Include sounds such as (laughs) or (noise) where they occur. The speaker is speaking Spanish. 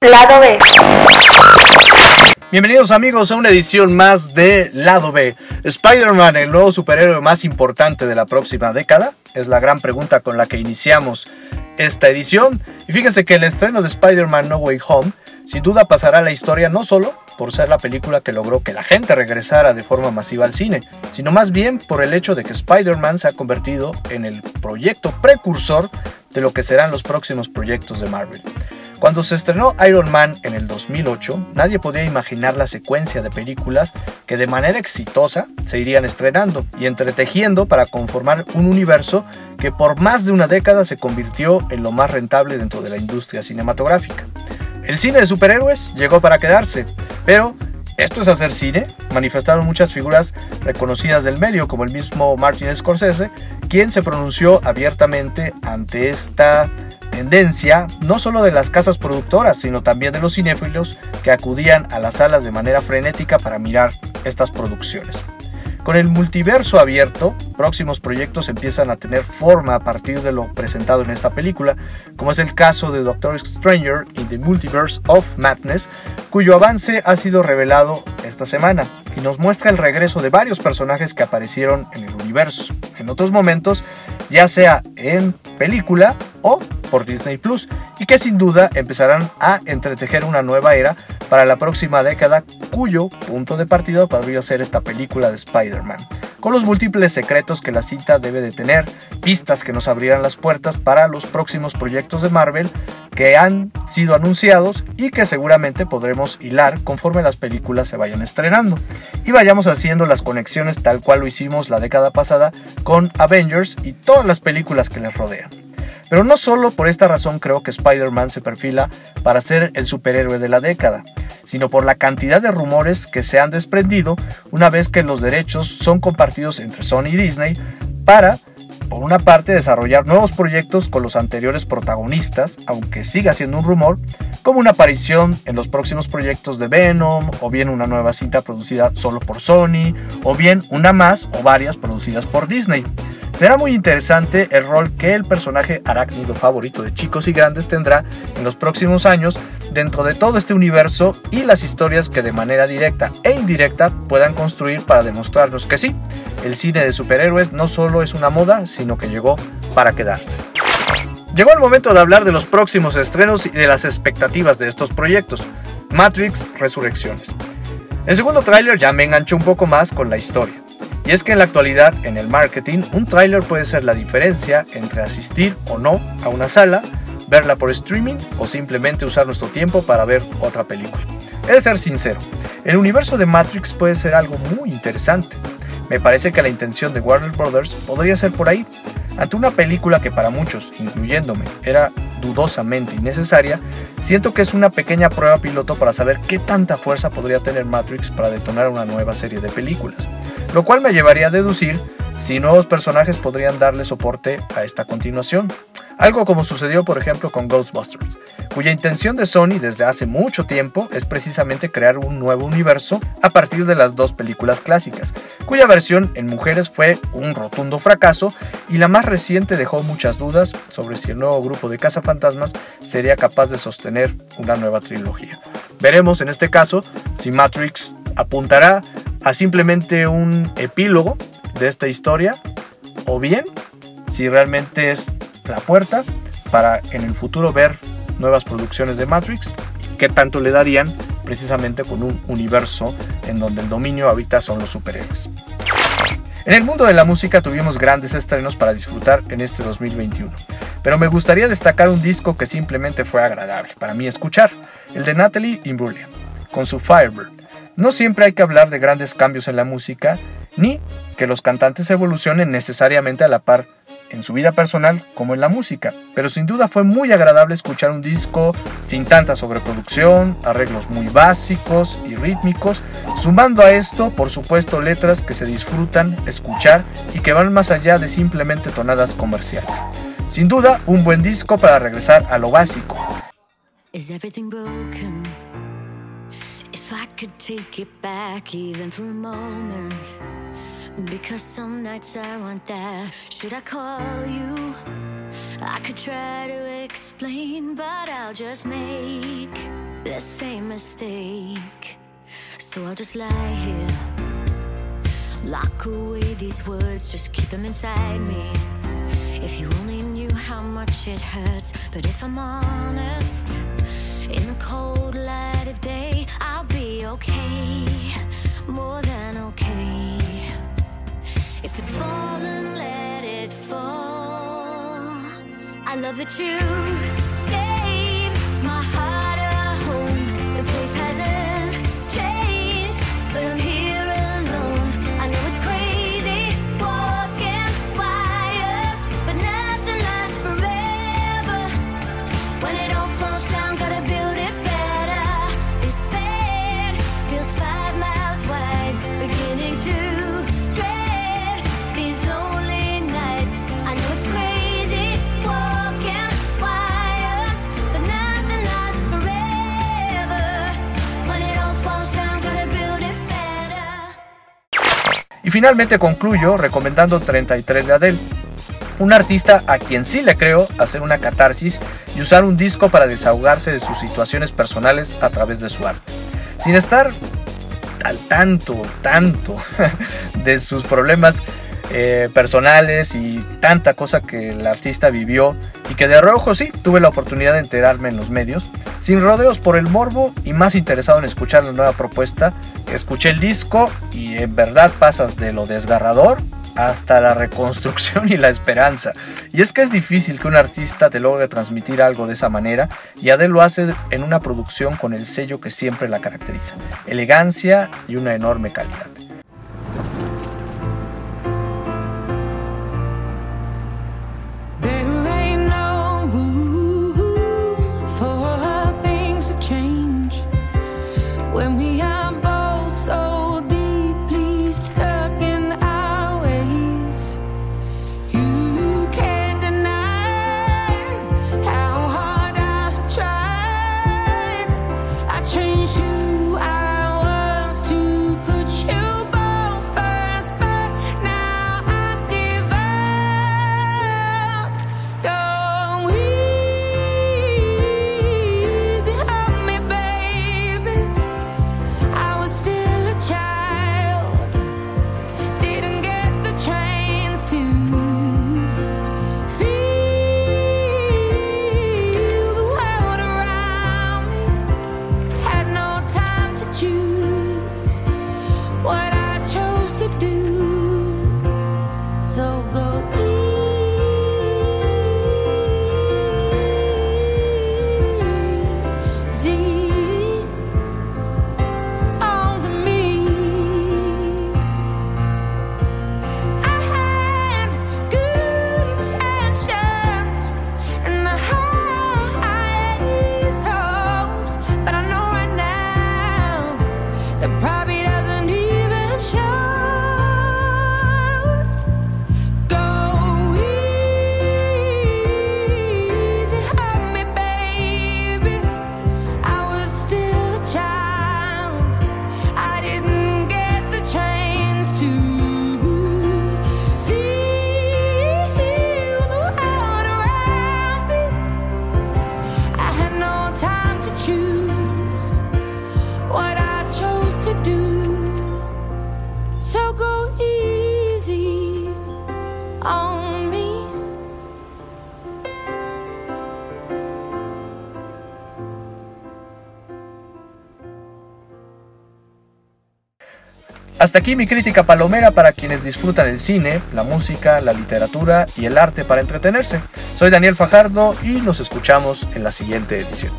Lado B. Bienvenidos amigos a una edición más de Lado B. ¿Spider-Man el nuevo superhéroe más importante de la próxima década? Es la gran pregunta con la que iniciamos esta edición. Y fíjense que el estreno de Spider-Man No Way Home sin duda pasará a la historia no solo por ser la película que logró que la gente regresara de forma masiva al cine, sino más bien por el hecho de que Spider-Man se ha convertido en el proyecto precursor de lo que serán los próximos proyectos de Marvel. Cuando se estrenó Iron Man en el 2008, nadie podía imaginar la secuencia de películas que de manera exitosa se irían estrenando y entretejiendo para conformar un universo que por más de una década se convirtió en lo más rentable dentro de la industria cinematográfica. El cine de superhéroes llegó para quedarse, pero ¿esto es hacer cine? Manifestaron muchas figuras reconocidas del medio, como el mismo Martin Scorsese, quien se pronunció abiertamente ante esta tendencia no solo de las casas productoras, sino también de los cinéfilos que acudían a las salas de manera frenética para mirar estas producciones. Con el multiverso abierto, próximos proyectos empiezan a tener forma a partir de lo presentado en esta película, como es el caso de Doctor Stranger in the Multiverse of Madness, cuyo avance ha sido revelado esta semana y nos muestra el regreso de varios personajes que aparecieron en el universo. En otros momentos, ya sea en película o por Disney Plus, y que sin duda empezarán a entretejer una nueva era para la próxima década, cuyo punto de partida podría ser esta película de Spider-Man, con los múltiples secretos que la cinta debe de tener, pistas que nos abrirán las puertas para los próximos proyectos de Marvel que han sido anunciados y que seguramente podremos hilar conforme las películas se vayan estrenando y vayamos haciendo las conexiones tal cual lo hicimos la década pasada con Avengers y todas las películas que les rodean. Pero no solo por esta razón creo que Spider-Man se perfila para ser el superhéroe de la década, sino por la cantidad de rumores que se han desprendido una vez que los derechos son compartidos entre Sony y Disney para por una parte, desarrollar nuevos proyectos con los anteriores protagonistas, aunque siga siendo un rumor, como una aparición en los próximos proyectos de Venom, o bien una nueva cinta producida solo por Sony, o bien una más o varias producidas por Disney. Será muy interesante el rol que el personaje arácnido favorito de chicos y grandes tendrá en los próximos años dentro de todo este universo y las historias que de manera directa e indirecta puedan construir para demostrarnos que sí, el cine de superhéroes no solo es una moda, sino que llegó para quedarse. Llegó el momento de hablar de los próximos estrenos y de las expectativas de estos proyectos. Matrix Resurrecciones. El segundo tráiler ya me enganchó un poco más con la historia. Y es que en la actualidad, en el marketing, un tráiler puede ser la diferencia entre asistir o no a una sala, verla por streaming o simplemente usar nuestro tiempo para ver otra película. He de ser sincero, el universo de Matrix puede ser algo muy interesante. Me parece que la intención de Warner Brothers podría ser por ahí. Ante una película que para muchos, incluyéndome, era dudosamente innecesaria, siento que es una pequeña prueba piloto para saber qué tanta fuerza podría tener Matrix para detonar una nueva serie de películas lo cual me llevaría a deducir si nuevos personajes podrían darle soporte a esta continuación. Algo como sucedió por ejemplo con Ghostbusters, cuya intención de Sony desde hace mucho tiempo es precisamente crear un nuevo universo a partir de las dos películas clásicas, cuya versión en mujeres fue un rotundo fracaso y la más reciente dejó muchas dudas sobre si el nuevo grupo de cazafantasmas sería capaz de sostener una nueva trilogía. Veremos en este caso si Matrix apuntará a simplemente un epílogo de esta historia o bien si realmente es la puerta para en el futuro ver nuevas producciones de Matrix y qué tanto le darían precisamente con un universo en donde el dominio habita son los superhéroes. En el mundo de la música tuvimos grandes estrenos para disfrutar en este 2021, pero me gustaría destacar un disco que simplemente fue agradable para mí escuchar, el de Natalie Imbruglia, con su Firebird, no siempre hay que hablar de grandes cambios en la música, ni que los cantantes evolucionen necesariamente a la par en su vida personal como en la música, pero sin duda fue muy agradable escuchar un disco sin tanta sobreproducción, arreglos muy básicos y rítmicos, sumando a esto, por supuesto, letras que se disfrutan escuchar y que van más allá de simplemente tonadas comerciales. Sin duda, un buen disco para regresar a lo básico. If I could take it back even for a moment. Because some nights I want that. Should I call you? I could try to explain, but I'll just make the same mistake. So I'll just lie here, lock away these words, just keep them inside me. If you only knew how much it hurts, but if I'm honest, in the cold light of day, I'll be okay, more than okay. If it's fallen, let it fall. I love that you Y finalmente concluyo recomendando 33 de Adele, un artista a quien sí le creo hacer una catarsis y usar un disco para desahogarse de sus situaciones personales a través de su arte, sin estar al tanto, tanto (laughs) de sus problemas eh, personales y tanta cosa que el artista vivió y que de rojo sí tuve la oportunidad de enterarme en los medios, sin rodeos por el morbo y más interesado en escuchar la nueva propuesta, escuché el disco y en verdad pasas de lo desgarrador hasta la reconstrucción (laughs) y la esperanza. Y es que es difícil que un artista te logre transmitir algo de esa manera y Adele lo hace en una producción con el sello que siempre la caracteriza, elegancia y una enorme calidad. Hasta aquí mi crítica palomera para quienes disfrutan el cine, la música, la literatura y el arte para entretenerse. Soy Daniel Fajardo y nos escuchamos en la siguiente edición.